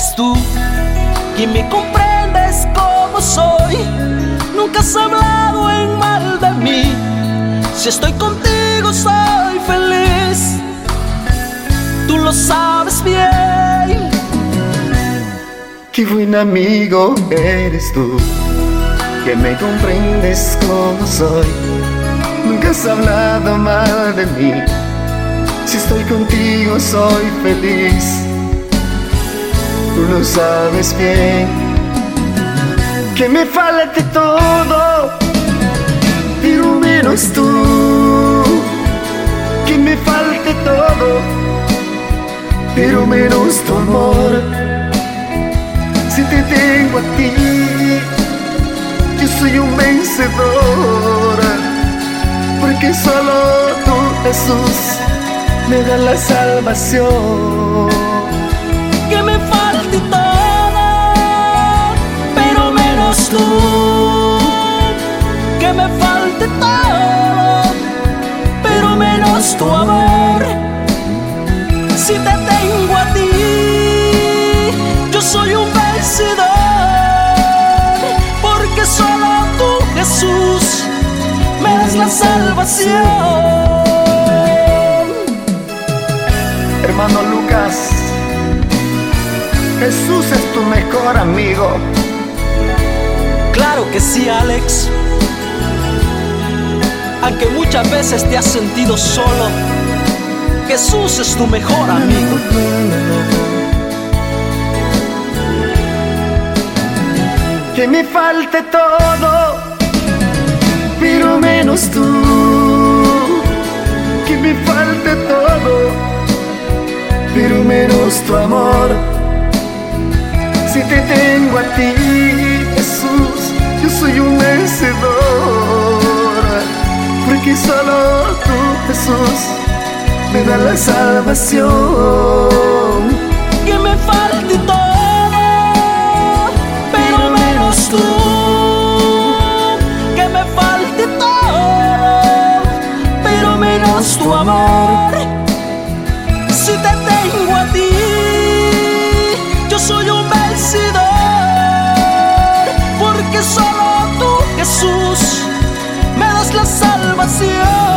eres tú quien me comprendes como soy. Nunca has hablado en mal de mí. Si estoy contigo soy feliz. Tú lo sabes bien. Qué buen amigo eres tú, que me comprendes como soy. Nunca has hablado mal de mí. Si estoy contigo soy feliz Tú lo sabes bien. Que me falte todo, pero menos tú. Que me falte todo, pero menos tu amor. Si te tengo a ti, yo soy un vencedor. Porque solo tú, Jesús, me da la salvación. Que me falte todo, pero menos tu amor. Si te tengo a ti, yo soy un vencedor. Porque solo tú, Jesús, me das la salvación. Hermano Lucas, Jesús es tu mejor amigo. Claro que sí, Alex. Aunque muchas veces te has sentido solo, Jesús es tu mejor amigo. Que me falte todo, pero menos tú. Que me falte todo, pero menos tu amor. Si te tengo a ti, Jesús, yo soy un vencedor. Porque solo tú, Jesús, me da la salvación. Que me falte todo, pero menos tú. Que me falte todo, pero menos tu amor. chama-se.